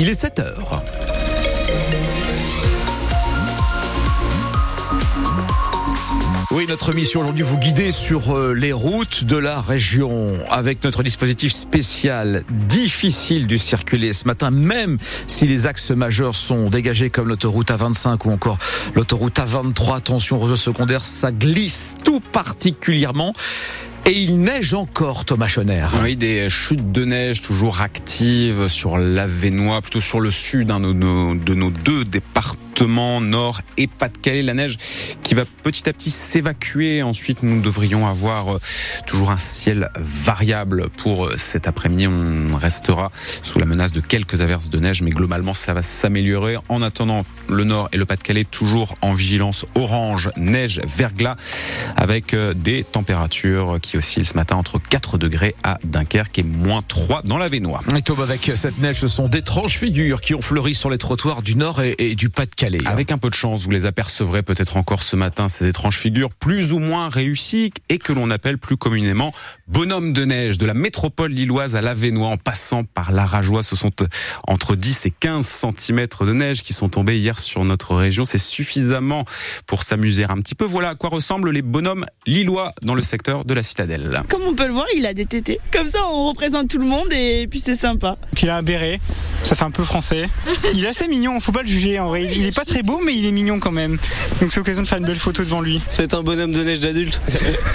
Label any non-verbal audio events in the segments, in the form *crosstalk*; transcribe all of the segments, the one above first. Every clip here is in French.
Il est 7 heures. Oui, notre mission aujourd'hui, vous guider sur euh, les routes de la région avec notre dispositif spécial. Difficile de circuler ce matin, même si les axes majeurs sont dégagés comme l'autoroute A25 ou encore l'autoroute A23. Attention, réseau secondaire, ça glisse tout particulièrement. Et il neige encore, Thomas Schoner. Oui, des chutes de neige toujours actives sur l'Avenois, plutôt sur le sud hein, de nos deux départements, Nord et Pas-de-Calais. La neige qui va petit à petit s'évacuer. Ensuite, nous devrions avoir euh, toujours un ciel variable pour euh, cet après-midi. On restera sous la menace de quelques averses de neige, mais globalement, ça va s'améliorer. En attendant, le Nord et le Pas-de-Calais toujours en vigilance orange, neige, verglas, avec euh, des températures qui oscillent ce matin entre 4 degrés à Dunkerque et moins 3 dans la Vénois. Et Tom, avec cette neige, ce sont d'étranges figures qui ont fleuri sur les trottoirs du Nord et, et du Pas-de-Calais. Avec un peu de chance, vous les apercevrez peut-être encore ce matin, ces étranges figures plus ou moins réussies et que l'on appelle plus communément bonhomme de neige de la métropole lilloise à l'Avenois en passant par la Rajoie. Ce sont entre 10 et 15 cm de neige qui sont tombés hier sur notre région. C'est suffisamment pour s'amuser un petit peu. Voilà à quoi ressemblent les bonhommes lillois dans le secteur de la citadelle. Comme on peut le voir, il a des tétés. Comme ça, on représente tout le monde et puis c'est sympa. Il a un béret, ça fait un peu français. Il est assez mignon, faut pas le juger en vrai. Il est pas très beau, mais il est mignon quand même. Donc c'est l'occasion de faire une belle photo devant lui. C'est un bonhomme de neige d'adulte. *laughs*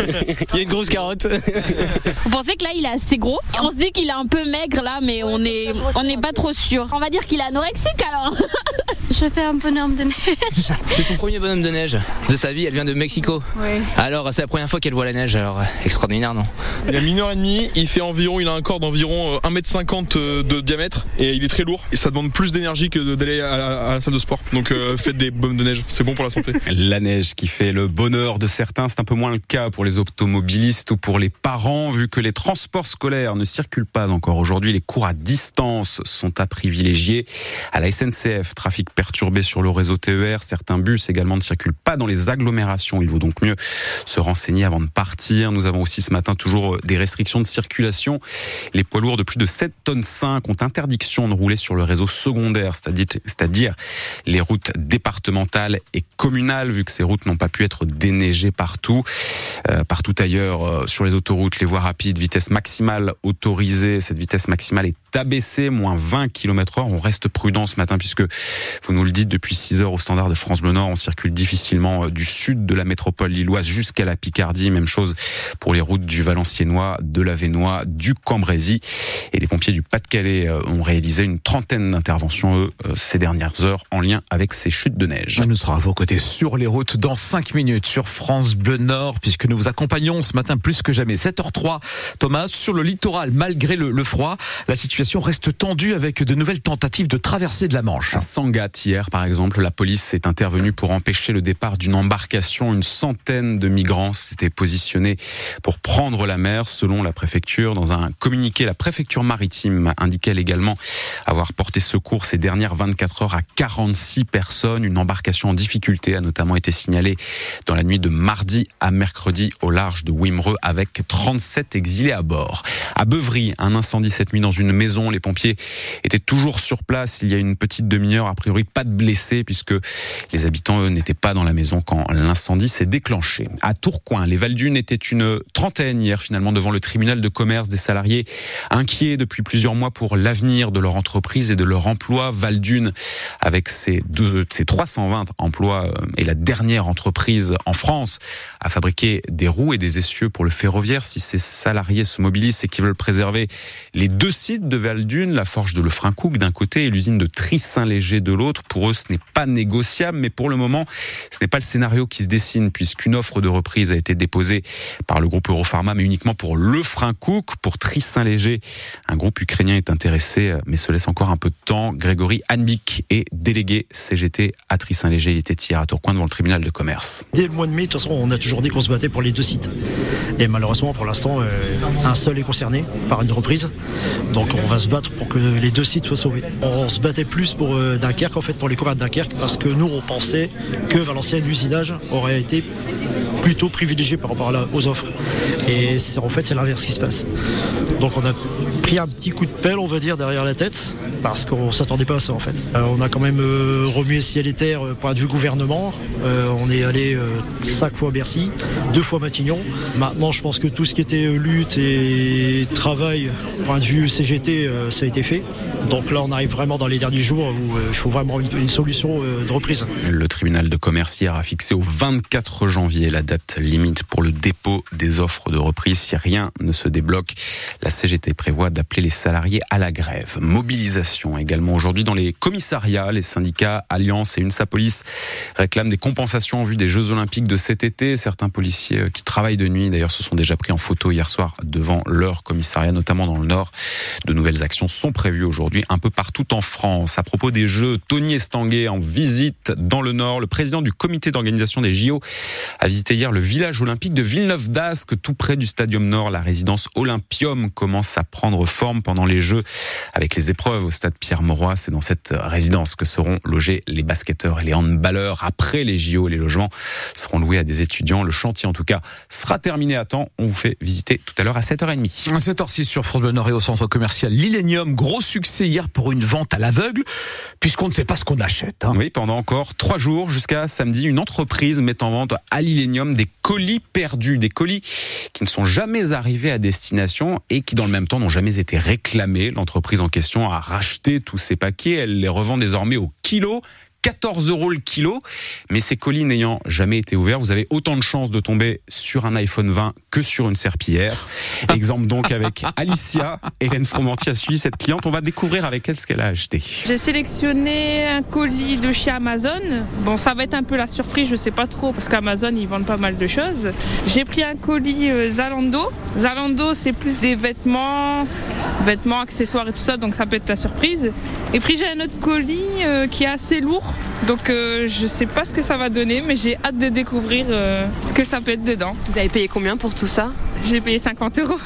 il y a une grosse carotte. Vous pensez que là il est assez gros? On se dit qu'il est un peu maigre là, mais on est on n'est pas trop sûr. On va dire qu'il est anorexique alors. *laughs* Je fais un bonhomme de neige. C'est son premier bonhomme de neige de sa vie. Elle vient de Mexico. Oui. Alors c'est la première fois qu'elle voit la neige. Alors euh, extraordinaire, non? Il a une heure et demie. Il fait environ, il a un corps d'environ euh, 1m50 de diamètre et il est très lourd. Et ça demande plus d'énergie que d'aller à, la- salle de sport. Donc euh, *laughs* faites des bonhommes de neige. C'est bon pour la santé. La neige qui fait le bonheur de certains, c'est un peu moins le cas pour les automobilistes ou pour les parents, vu que les transports scolaires ne circulent pas encore aujourd'hui. Les cours à distance sont à privilégier. À la SNCF, trafic perturbé sur le réseau TER. Certains bus également ne circulent pas dans les agglomérations. Il vaut donc mieux se renseigner avant de partir. Nous avons aussi ce matin toujours des restrictions de circulation. Les poids lourds de plus de 7 tonnes 5 ont interdiction de rouler sur le réseau secondaire, c'est-à-dire les routes départementales et communales, vu que ces routes n'ont pas pu être déneigées partout. Euh, partout ailleurs, euh, sur les autoroutes, les voies rapides, vitesse maximale autorisée, cette vitesse maximale est abaissée, moins 20 km heure. On reste prudent ce matin puisque, vous nous le dites, depuis 6 heures au standard de France Bleu Nord, on circule difficilement euh, du sud de la métropole lilloise jusqu'à la Picardie. Même chose pour les routes du Valenciennois, de l'Avenois, du Cambrésis. Et les pompiers du Pas-de-Calais ont réalisé une trentaine d'interventions, eux, euh, ces dernières heures, en lien avec ces chutes de neige. Nous serons à vos côtés sur les routes dans 5 minutes sur France Bleu Nord, puisque nous vous accompagnons ce matin plus que jamais. 7h03, Thomas, sur le littoral, malgré le, le froid, la situation reste tendue avec de nouvelles tentatives de traversée de la Manche. À Sangatte, hier, par exemple, la police est intervenue pour empêcher le départ d'une embarcation. Une centaine de migrants s'étaient positionnés pour prendre la mer, selon la préfecture. Dans un communiqué, la préfecture maritime indiquait également avoir porté secours ces dernières 24 heures à 46 personnes. Une embarcation en difficulté a notamment été signalée dans la nuit de mardi à mercredi au large de Wimereux avec 37 exilés à bord. À Beuvry, un incendie cette nuit dans une maison. Les pompiers étaient toujours sur place il y a une petite demi-heure. A priori, pas de blessés puisque les habitants, eux, n'étaient pas dans la maison quand l'incendie s'est déclenché. À Tourcoing, les Valdunes étaient une trentaine hier finalement devant le tribunal de commerce des salariés inquiets depuis plusieurs mois pour l'avenir de leur entreprise et de leur emploi. Valdune, avec ses, deux, ses 320 emplois, euh, est la dernière entreprise en France à fabriquer des roues et des essieux pour le ferroviaire. Si ces salariés se mobilisent, c'est qu'ils veulent préserver les deux sites de Valdune, la forge de Lefrancouc d'un côté et l'usine de Tri-Saint-Léger de l'autre. Pour eux, ce n'est pas négociable, mais pour le moment, ce n'est pas le scénario qui se dessine puisqu'une offre de reprise a été déposée par le groupe Europharma, mais uniquement pour Lefrancouc, pour Tri-Saint-Léger. Un groupe ukrainien est intéressé, mais se encore un peu de temps. Grégory Hanbik est délégué CGT à Tri-Saint-Léger. Il était hier à Tourcoing devant le tribunal de commerce. Dès le mois de mai, de toute façon, on a toujours dit qu'on se battait pour les deux sites. Et malheureusement, pour l'instant, euh, un seul est concerné par une reprise. Donc on va se battre pour que les deux sites soient sauvés. On se battait plus pour euh, Dunkerque, en fait, pour les commerces de Dunkerque, parce que nous, on pensait que Valenciennes, l'usinage, aurait été plutôt privilégié par rapport aux offres. Et en fait, c'est l'inverse qui se passe. Donc on a pris un petit coup de pelle, on va dire, derrière la tête. Parce qu'on s'attendait pas à ça en fait. Euh, on a quand même euh, remué ciel et terre euh, point de vue gouvernement. On est allé cinq fois à Bercy, deux fois Matignon. Maintenant, je pense que tout ce qui était lutte et travail, point de vue CGT, ça a été fait. Donc là, on arrive vraiment dans les derniers jours où il faut vraiment une, solution de reprise. Le tribunal de commerce a fixé au 24 janvier la date limite pour le dépôt des offres de reprise. Si rien ne se débloque, la CGT prévoit d'appeler les salariés à la grève. Mobilisation également aujourd'hui dans les commissariats. Les syndicats Alliance et UNSA Police réclament des compensations en vue des Jeux Olympiques de cet été. Certains policiers euh, qui travaillent de nuit, d'ailleurs, se sont déjà pris en photo hier soir devant leur commissariat, notamment dans le Nord. De nouvelles actions sont prévues aujourd'hui un peu partout en France. À propos des Jeux, Tony Estanguet en visite dans le Nord. Le président du comité d'organisation des JO a visité hier le village olympique de Villeneuve d'Ascq, tout près du Stadium Nord. La résidence Olympium commence à prendre forme pendant les Jeux avec les épreuves au Pierre-Mauroy. C'est dans cette résidence que seront logés les basketteurs et les handballeurs. Après les JO, les logements seront loués à des étudiants. Le chantier, en tout cas, sera terminé à temps. On vous fait visiter tout à l'heure à 7h30. À 7h06 sur France Bleu Nord et au centre commercial L'Illénium. Gros succès hier pour une vente à l'aveugle, puisqu'on ne sait pas ce qu'on achète. hein. Oui, pendant encore trois jours jusqu'à samedi, une entreprise met en vente à l'Illénium des colis perdus, des colis qui ne sont jamais arrivés à destination et qui dans le même temps n'ont jamais été réclamés. L'entreprise en question a racheté tous ces paquets, elle les revend désormais au kilo. 14 euros le kilo, mais ces colis n'ayant jamais été ouverts, vous avez autant de chances de tomber sur un iPhone 20 que sur une serpillière. Exemple donc avec *laughs* Alicia, Hélène Fromanti a suivi cette cliente. On va découvrir avec elle ce qu'elle a acheté. J'ai sélectionné un colis de chez Amazon. Bon, ça va être un peu la surprise, je sais pas trop, parce qu'Amazon, ils vendent pas mal de choses. J'ai pris un colis euh, Zalando. Zalando, c'est plus des vêtements, vêtements, accessoires et tout ça, donc ça peut être la surprise. Et puis j'ai un autre colis euh, qui est assez lourd, donc euh, je sais pas ce que ça va donner, mais j'ai hâte de découvrir euh, ce que ça peut être dedans. Vous avez payé combien pour tout ça? J'ai payé 50 euros.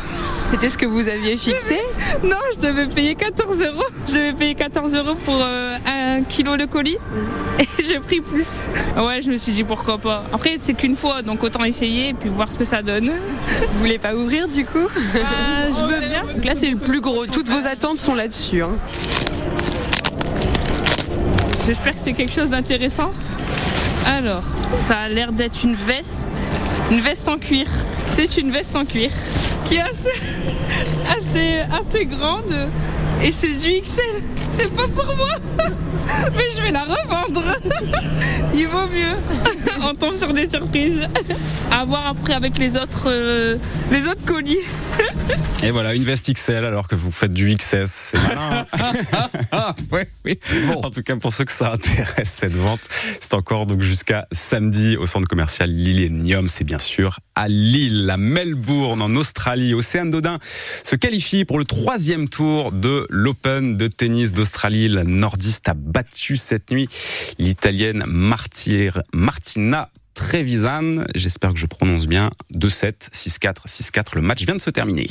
C'était ce que vous aviez fixé? Non, je devais payer 14 euros. Je devais payer 14 euros pour euh, un kilo de colis. Et j'ai pris plus. Ouais, je me suis dit pourquoi pas. Après, c'est qu'une fois, donc autant essayer et puis voir ce que ça donne. Vous voulez pas ouvrir du coup? Euh, je veux bien. Donc là c'est le plus gros, toutes vos attentes sont là-dessus. hein. J'espère que c'est quelque chose d'intéressant. Alors, ça a l'air d'être une veste. Une veste en cuir. C'est une veste en cuir qui est *laughs* assez, assez, grande. Et c'est du XL. C'est pas pour moi. *laughs* Mais je vais la revendre. *laughs* Il vaut mieux. On tombe sur des surprises. À voir après avec les autres, euh, les autres colis. Et voilà, une veste XL alors que vous faites du XS. C'est malin. hein *laughs* ouais, oui. Bon. En tout cas, pour ceux que ça intéresse, cette vente, c'est encore donc jusqu'à samedi au centre commercial Lillénium. C'est bien sûr à Lille, à Melbourne, en Australie. Océane Dodin se qualifie pour le troisième tour de l'Open de tennis d'Australie. La nordiste a battu cette nuit l'italienne Martir- Martina Trevisan. J'espère que je prononce bien. 2-7, 6-4, 6-4. Le match vient de se terminer.